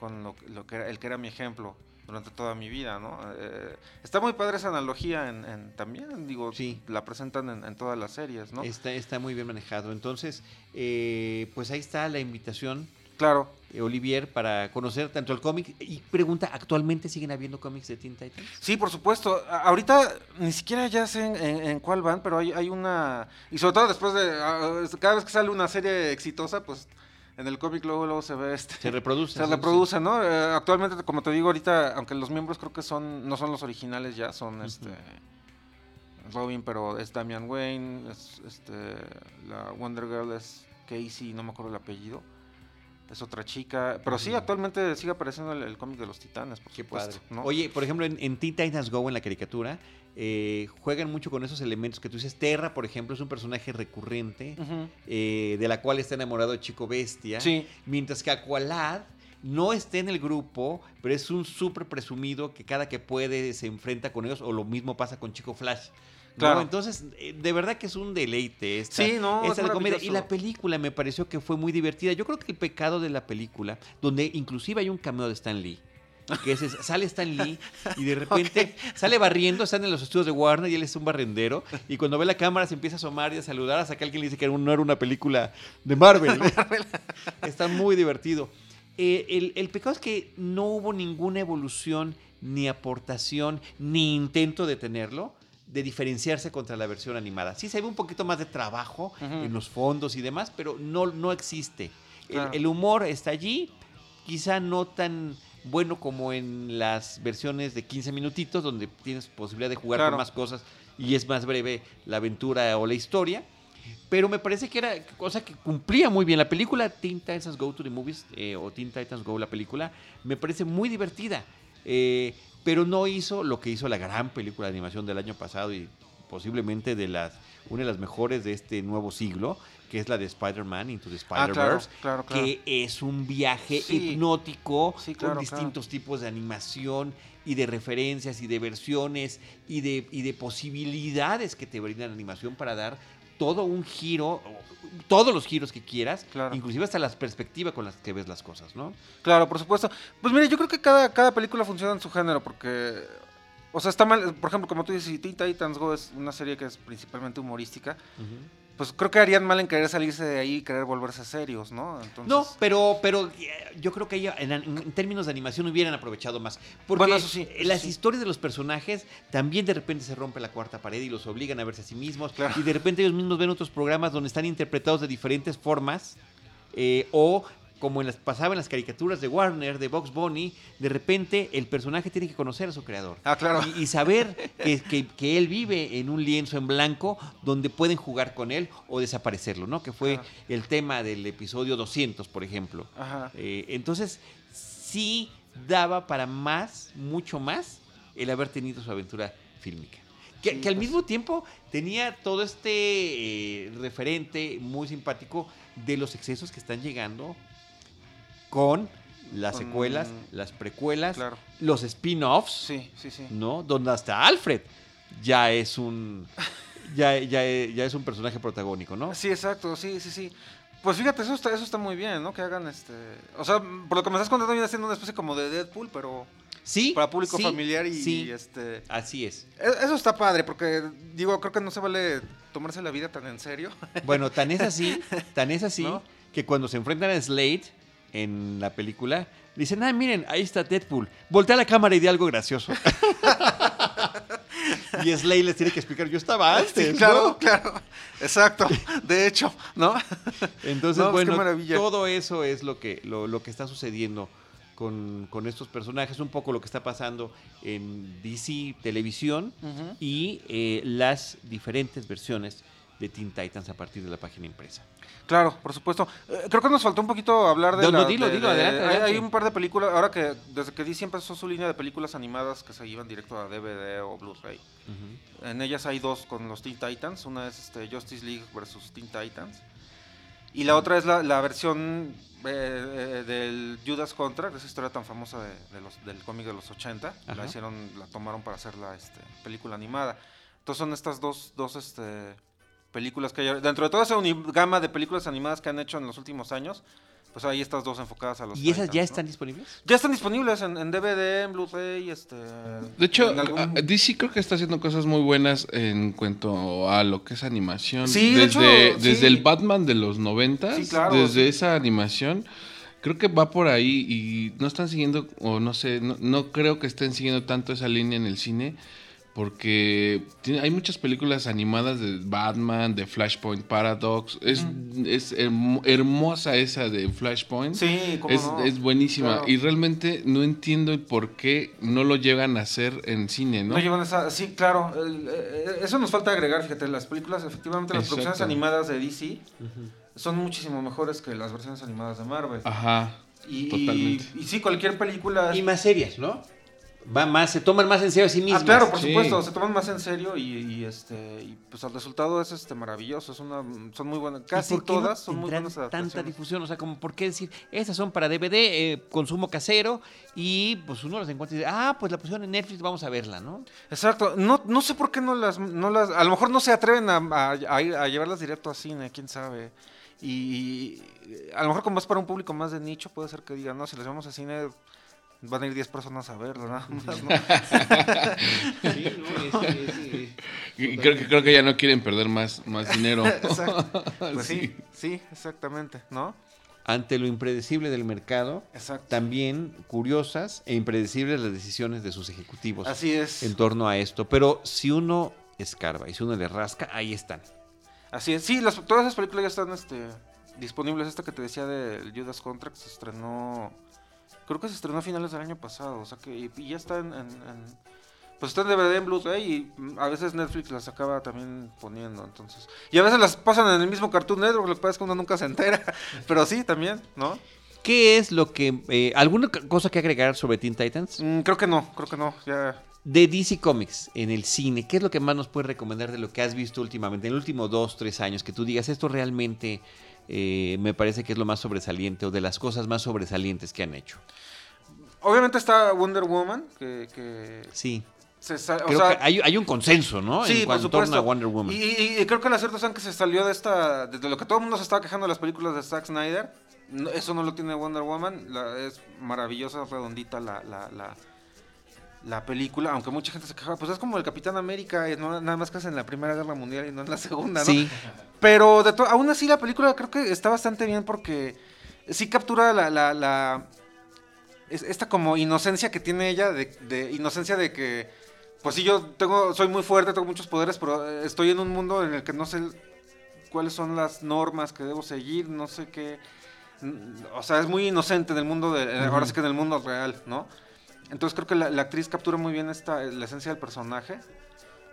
con lo, lo que era, el que era mi ejemplo durante toda mi vida, ¿no? Eh, está muy padre esa analogía en, también, digo, sí. la presentan en, todas las series, ¿no? Está, está muy bien manejado. Entonces, eh, pues ahí está la invitación. Claro. Eh, Olivier, para conocer tanto el cómic. Y pregunta, ¿actualmente siguen habiendo cómics de Teen Titans? Sí, por supuesto. ahorita ni siquiera ya sé en, cuál van, pero hay, hay una... Y sobre todo después de... cada vez que sale una serie exitosa, pues en el cómic luego, luego se ve este se reproduce se reproduce no eh, actualmente como te digo ahorita aunque los miembros creo que son no son los originales ya son este Robin pero es Damian Wayne es este la Wonder Girl es Casey no me acuerdo el apellido es otra chica. Pero sí, actualmente sigue apareciendo el, cómic de los titanes, por Qué supuesto. Oye, por ejemplo, en, en Teen Titans Go, en la caricatura, eh, juegan mucho con esos elementos que tú dices. Terra, por ejemplo, es un personaje recurrente eh, de la cual está enamorado Chico Bestia. Mientras que Aqualad no está en el grupo, pero es un súper presumido que cada que puede se enfrenta con ellos, o lo mismo pasa con Chico Flash. Claro. Entonces, eh, de verdad que es un deleite esta, sí, no, comedia. Y la película me pareció que fue muy divertida. Yo creo que el pecado de la película, donde inclusive hay un cameo de Stan Lee, que es, sale Stan Lee y de repente sale barriendo, están en los estudios de Warner y él es un barrendero y cuando ve la cámara se empieza a asomar y a saludar hasta que alguien le dice que no era una película de Marvel. Está muy divertido. Eh, el, pecado es que no hubo ninguna evolución, ni aportación, ni intento de tenerlo de diferenciarse contra la versión animada. Sí se ve un poquito más de trabajo en los fondos y demás, pero no, no existe. el, humor está allí, quizá no tan bueno como en las versiones de 15 minutitos, donde tienes posibilidad de jugar con más cosas y es más breve la aventura o la historia. Pero me parece que era cosa que cumplía muy bien. La película Teen Titans Go to the Movies eh, o Teen Titans Go, la película, me parece muy divertida. Eh, pero no hizo lo que hizo la gran película de animación del año pasado y posiblemente de las una de las mejores de este nuevo siglo, que es la de Spider-Man Into the Ah, Spider-Verse, claro, claro, claro. que es un viaje Sí. hipnótico Sí, con distintos tipos de animación y de referencias y de versiones y de, y de posibilidades que te brinda la animación para dar todo un giro, todos los giros que quieras, Claro. inclusive hasta las perspectivas con las que ves las cosas, ¿no? Claro, por supuesto. Pues mire, yo creo que cada, cada película funciona en su género porque... O sea, está mal, por ejemplo, como tú dices, Teen Titans Go es una serie que es principalmente humorística, pues creo que harían mal en querer salirse de ahí y querer volverse serios, ¿no? Entonces, No, pero, pero eh, yo creo que ella, en, en términos de animación hubieran aprovechado más. Porque Bueno, eso sí, eso las sí. historias de los personajes también de repente se rompe la cuarta pared y los obligan a verse a sí mismos. Claro. Y de repente ellos mismos ven otros programas donde están interpretados de diferentes formas. eh, o como en las, pasaba en las caricaturas de Warner, de Box Bunny, de repente el personaje tiene que conocer a su creador. Ah, claro. Y, y saber que, que- que él vive en un lienzo en blanco donde pueden jugar con él o desaparecerlo, ¿no? Que fue el tema del episodio 200, por ejemplo. Ajá. Eh, entonces, sí daba para más, mucho más, el haber tenido su aventura fílmica. Que, Sí, que al pues. mismo tiempo tenía todo este eh, referente muy simpático de los excesos que están llegando con las Con- secuelas, las precuelas, Claro. los spin-offs, Sí, sí, sí. ¿no? Donde hasta Alfred ya es un ya, ya, ya es un personaje protagónico, ¿no? Sí, exacto, sí, sí, sí. Pues fíjate, eso está, eso está muy bien, ¿no? Que hagan este... O sea, por lo que me estás contando viene siendo una especie como de Deadpool, pero Sí. para público sí, familiar y, sí, y, este... así es. e- Eso está padre, porque digo, creo que no se vale tomarse la vida tan en serio. Bueno, tan es así, tan es así ¿No? que cuando se enfrentan a Slade en la película, dicen, ah, miren, ahí está Deadpool. Voltea la cámara y di algo gracioso. y Slade les tiene que explicar, yo estaba antes, Sí, ¿no? claro, claro. Exacto. De hecho, ¿no? Entonces, No, bueno, todo eso es lo que, lo, lo que está sucediendo con, con estos personajes, un poco lo que está pasando en DC Televisión y eh, las diferentes versiones de Teen Titans a partir de la página impresa. Claro, por supuesto. Eh, creo que nos faltó un poquito hablar de No, no, la- dilo, de- dilo, de- adelante, hay- adelante. Hay un par de películas, ahora que desde que DC empezó su línea de películas animadas que se iban directo a DVD o Blu-ray. En ellas hay dos con los Teen Titans. Una es este, Justice League versus Teen Titans. Y la otra es la, la versión eh, eh, del Judas Contract, esa historia tan famosa de, de los, del cómic de los 80. Ajá. La hicieron, la tomaron para hacer la este, película animada. Entonces son estas dos, dos este, películas que hay. Dentro de toda esa gama de películas animadas que han hecho en los últimos años, pues hay estas dos enfocadas a los ¿Y esas ya están disponibles? Ya están disponibles en, en DVD, en Blu-ray, este... De hecho, algún- a- DC creo que está haciendo cosas muy buenas en cuanto a lo que es animación. Sí, de desde, hecho, desde sí. el Batman de los 90, Sí, claro, desde sí. esa animación, creo que va por ahí y no están siguiendo, o no sé, no, no creo que estén siguiendo tanto esa línea en el cine. Porque tiene- hay muchas películas animadas de Batman, de Flashpoint Paradox. Es, es hermo- hermosa esa de Flashpoint. Sí, cómo Es, no. es buenísima. Claro. Y realmente no entiendo el por qué no lo llegan a hacer en cine, ¿no? No llevan esa... Sí, claro. eh, eso nos falta agregar, fíjate. Las películas, efectivamente, las producciones animadas de DC son muchísimo mejores que las versiones animadas de Marvel. Ajá. y, totalmente. Y, sí, cualquier película... Y más serias, ¿no? Va más, se toman más en serio a sí mismas. Ah, claro, por sí. supuesto, se toman más en serio y, y, este y pues el resultado es este maravilloso, es una son muy buenas, ¿Y casi qué no todas son muy buenas tanta difusión, o sea, como por qué decir, esas son para DVD, eh, consumo casero, y pues uno las encuentra y dice, ah, pues la pusieron en Netflix, vamos a verla, ¿no? Exacto, no, no sé por qué no las, no las, a lo mejor no se atreven a, a- a llevarlas directo a cine, quién sabe. Y, y a lo mejor como es para un público más de nicho, puede ser que digan, no, si las llevamos a cine van a ir 10 personas a verlo, nada más, ¿no? Sí, no, Y creo que, creo que ya no quieren perder más, más dinero. Exacto. Pues sí. Sí. sí, exactamente, ¿no? Ante lo impredecible del mercado, Exacto. también curiosas e impredecibles las decisiones de sus ejecutivos Así es. en torno a esto. Pero si uno escarba y si uno le rasca, ahí están. Así es. Sí, las, todas esas películas ya están este, disponibles. Esta que te decía de Judas Contract se estrenó. Creo que se estrenó a finales del año pasado. O sea que y, y ya está en, en- en- Pues está en DVD, en Blu-ray y mm, a veces Netflix las acaba también poniendo. entonces Y a veces las pasan en el mismo Cartoon Network. Lo que pasa es que uno nunca se entera. Pero sí, también, ¿no? ¿Qué es lo que... eh, ¿Alguna cosa que agregar sobre Teen Titans? Mm, creo que no, creo que no. Ya. De DC Comics en el cine, ¿qué es lo que más nos puedes recomendar de lo que has visto últimamente, en el último dos, tres años? Que tú digas, esto realmente eh, me parece que es lo más sobresaliente o de las cosas más sobresalientes que han hecho. Obviamente está Wonder Woman, que, que Sí. se sa- o Creo sea, que hay, hay un consenso, ¿no? Sí, en por cuanto supuesto. a Wonder Woman. Y, y- y creo que el acierto es que se salió de esta. De lo que todo el mundo se estaba quejando de las películas de Zack Snyder. No, eso no lo tiene Wonder Woman. la- es maravillosa, redondita la, la, la, la película. Aunque mucha gente se quejaba. Pues es como el Capitán América. y no- nada más que es en la Primera Guerra Mundial y no en la Segunda, ¿no? Sí, Pero de aún así la película creo que está bastante bien porque sí captura la, la, la- es- esta como inocencia que tiene ella, de, de inocencia de que, pues sí, yo tengo, soy muy fuerte, tengo muchos poderes, pero eh, estoy en un mundo en el que no sé cuáles son las normas que debo seguir, no sé qué, o sea, es muy inocente en el mundo, de, eh, ahora sí que en el mundo real, ¿no? Entonces creo que la, la actriz captura muy bien esta, la esencia del personaje.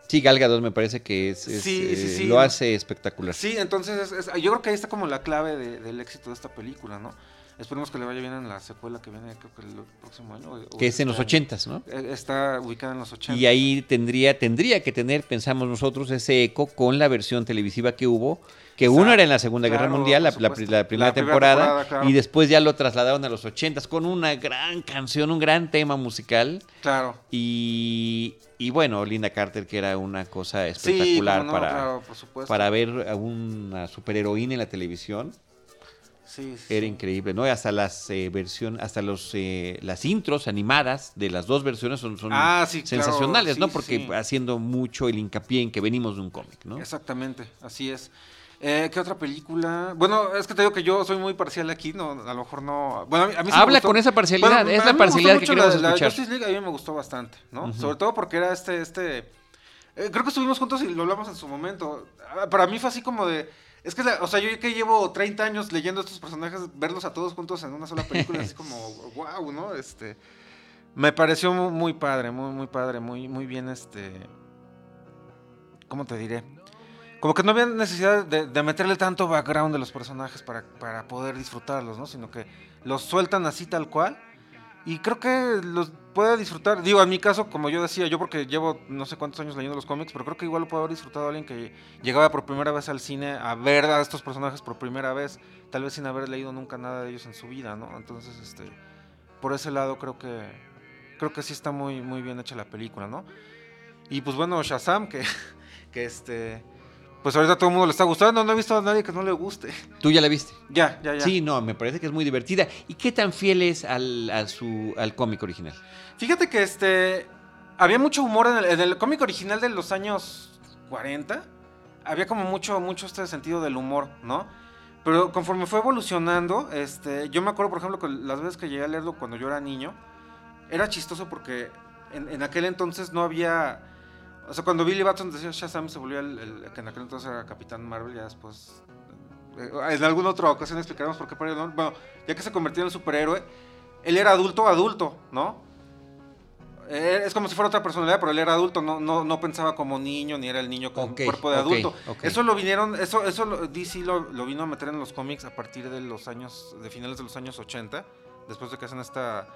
sí, Gal Gadot me parece que es, es, Sí, sí, eh, lo hace espectacular. Sí, entonces es- es- yo creo que ahí está como la clave de- del éxito de esta película, ¿no? Esperemos que le vaya bien en la secuela que viene, creo que el próximo año. o- Que es en los ochentas, ¿no? Eh, Está ubicada en los 80. Y ahí tendría, tendría que tener, pensamos nosotros, ese eco con la versión televisiva que hubo, que Exacto, uno era en la Segunda Guerra Mundial, la, primera temporada, temporada, claro. y después ya lo trasladaron a los ochentas con una gran canción, un gran tema musical, Claro. y, y bueno, Linda Carter, que era una cosa espectacular no, para, claro, para ver a una superheroína en la televisión. Sí, sí, Era increíble, ¿no? Hasta las eh, versión, hasta los eh, las intros animadas de las dos versiones son, son Ah, sí, sensacionales, ¿no? Porque haciendo mucho el hincapié en que venimos de un cómic, ¿no? Exactamente, así es. Eh, ¿Qué otra película? Bueno, es que te digo que yo soy muy parcial aquí, no, a lo mejor no. Bueno, a mí, a mí sí me Habla gustó. con esa parcialidad, Bueno, es la parcialidad que queremos la, la escuchar. Justice League a mí me gustó bastante, ¿no? Sobre todo porque era este, este. eh, creo que estuvimos juntos y lo hablamos en su momento. Ah, Para mí fue así como de. Es que, la- o sea, yo que llevo 30 años leyendo estos personajes, verlos a todos juntos en una sola película, así como, wow, ¿no? Este. Me pareció mu- muy padre, muy, muy padre, muy, muy bien, este. ¿Cómo te diré? Como que no había necesidad de, de meterle tanto background de los personajes para, para poder disfrutarlos, ¿no? Sino que los sueltan así tal cual. Y creo que los puede disfrutar. Digo, en mi caso, como yo decía, yo porque llevo no sé cuántos años leyendo los cómics, pero creo que igual lo puede haber disfrutado alguien que llegaba por primera vez al cine a ver a estos personajes por primera vez, tal vez sin haber leído nunca nada de ellos en su vida, ¿no? Entonces, este, por ese lado creo que creo que sí está muy muy bien hecha la película, ¿no? Y pues bueno, Shazam que que este pues ahorita a todo el mundo le está gustando, no he visto a nadie que no le guste. ¿Tú ya la viste? Ya, ya, ya. Sí, no, me parece que es muy divertida. ¿Y qué tan fiel es al, a su, al cómic original? Fíjate que este había mucho humor en el, en el cómic original de los años 40. Había como mucho, mucho este sentido del humor, ¿no? Pero conforme fue evolucionando, este, yo me acuerdo, por ejemplo, que las veces que llegué a leerlo cuando yo era niño, era chistoso porque en, en aquel entonces no había. O sea, cuando Billy Batson decía Shazam se volvió el, el- que en aquel entonces era Capitán Marvel, ya después. eh, En alguna otra ocasión explicaremos por qué nombre. Bueno, ya que se convirtió en el superhéroe, él era adulto, adulto, ¿no? Eh, Es como si fuera otra personalidad, pero él era adulto, no, no, no pensaba como niño, ni era el niño con cuerpo de adulto. Eso lo vinieron, eso, eso lo- DC lo, lo vino a meter en los cómics a partir de los años, de finales de los años 80, después de que hacen esta,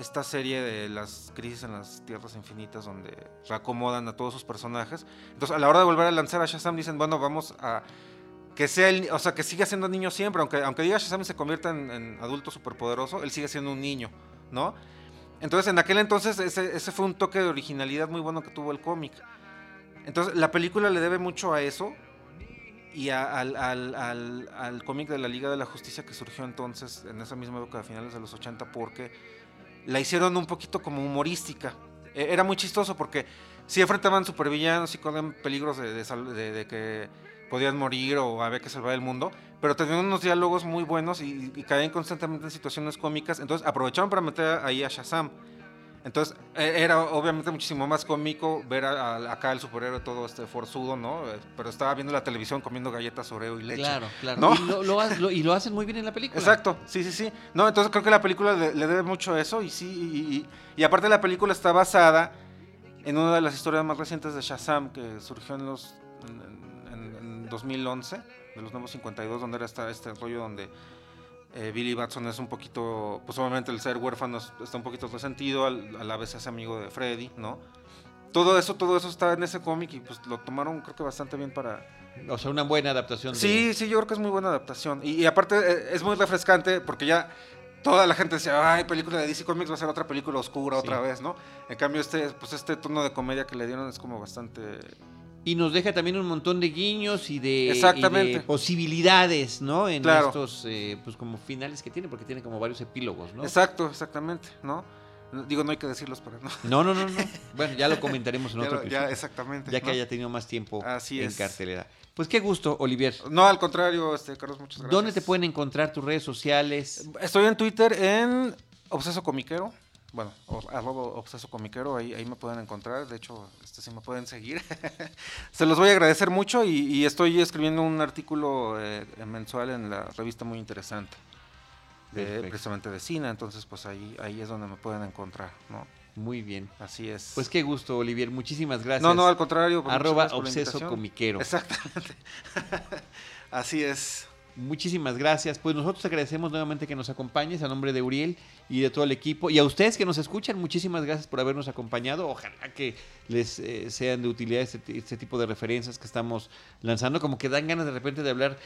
esta serie de las crisis en las tierras infinitas donde reacomodan a todos sus personajes. Entonces, a la hora de volver a lanzar a Shazam, dicen, bueno, vamos a que sea o sea, que siga siendo niño siempre, aunque, aunque diga Shazam se convierta en, en adulto superpoderoso, él sigue siendo un niño, ¿no? Entonces, en aquel entonces, ese, ese fue un toque de originalidad muy bueno que tuvo el cómic. Entonces, la película le debe mucho a eso y al, al- al- al cómic de la Liga de la Justicia que surgió entonces, en esa misma época de finales de los 80, porque la hicieron un poquito como humorística. Eh, Era muy chistoso porque sí enfrentaban supervillanos y corrían peligros de- de que podían morir o había que salvar el mundo, pero tenían unos diálogos muy buenos y, y caían constantemente en situaciones cómicas, entonces aprovecharon para meter ahí a Shazam. Entonces eh, era obviamente muchísimo más cómico ver a- a- acá el superhéroe todo este forzudo, ¿no? Eh, Pero estaba viendo la televisión comiendo galletas Oreo y leche. Claro, claro. ¿No? Y, lo, lo y hacen muy bien en la película. Exacto, sí, sí, sí. No, entonces creo que la película le, le debe mucho a eso y sí, y, y- y aparte la película está basada en una de las historias más recientes de Shazam que surgió en los en, en- en 2011, de los nuevos 52, donde era esta, este rollo donde Eh, Billy Batson es un poquito, pues obviamente el ser huérfano está un poquito resentido, a la vez es amigo de Freddy, ¿no? Todo eso, todo eso está en ese cómic y pues lo tomaron creo que bastante bien para... O sea, una buena adaptación. Sí, sí, yo creo que es muy buena adaptación. Y, aparte eh, es muy refrescante porque ya toda la gente decía, ay, película de DC Comics va a ser otra película oscura otra vez, ¿no? En cambio, este, pues este tono de comedia que le dieron es como bastante y nos deja también un montón de guiños y de, posibilidades, ¿no? En estos, eh, pues como finales que tiene, porque tiene como varios epílogos, ¿no? Exacto, exactamente, ¿no? Digo, no hay que decirlos para no. No, no, no, no. Bueno, ya lo comentaremos en otro episodio. Ya, exactamente. Ya que haya tenido más tiempo en cartelera. Pues qué gusto, Olivier. No, al contrario, este, Carlos, muchas gracias. ¿Dónde te pueden encontrar tus redes sociales? Estoy en Twitter en Obseso Comiquero bueno, arroba obseso comiquero, ahí, ahí me pueden encontrar, de hecho, este sí me pueden seguir. Se los voy a agradecer mucho y, estoy escribiendo un artículo eh, mensual en la revista muy interesante, de, precisamente de cine, entonces pues ahí, ahí es donde me pueden encontrar, ¿no? Muy bien. Así es. Pues qué gusto, Olivier. Muchísimas gracias. No, no, al contrario. Pues, arroba obseso comiquero. Exactamente. Así es. Muchísimas gracias. Pues nosotros agradecemos nuevamente que nos acompañes a nombre de Uriel y de todo el equipo. Y a ustedes que nos escuchan, muchísimas gracias por habernos acompañado. Ojalá que les eh, sean de utilidad este, este, tipo de referencias que estamos lanzando. Como que dan ganas de repente de hablar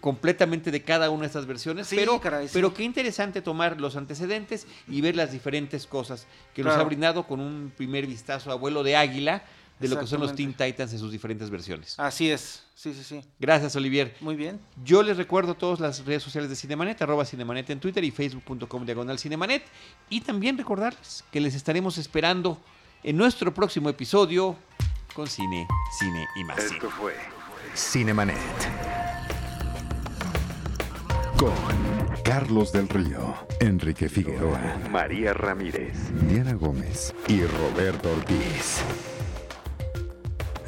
completamente de cada una de estas versiones. pero, pero qué interesante tomar los antecedentes y ver las diferentes cosas que nos ha brindado con un primer vistazo a vuelo de águila de lo que son los Teen Titans en sus diferentes versiones. Así es, sí, sí, sí. Gracias, Olivier. Muy bien. Yo les recuerdo todas las redes sociales de Cinemanet, arroba Cinemanet en Twitter y facebook.com diagonal Cinemanet. Y también recordarles que les estaremos esperando en nuestro próximo episodio con Cine, Cine y más. Esto fue Cinemanet. Con Carlos del Río, Enrique Figueroa, María Ramírez, Diana Gómez y Roberto Ortiz.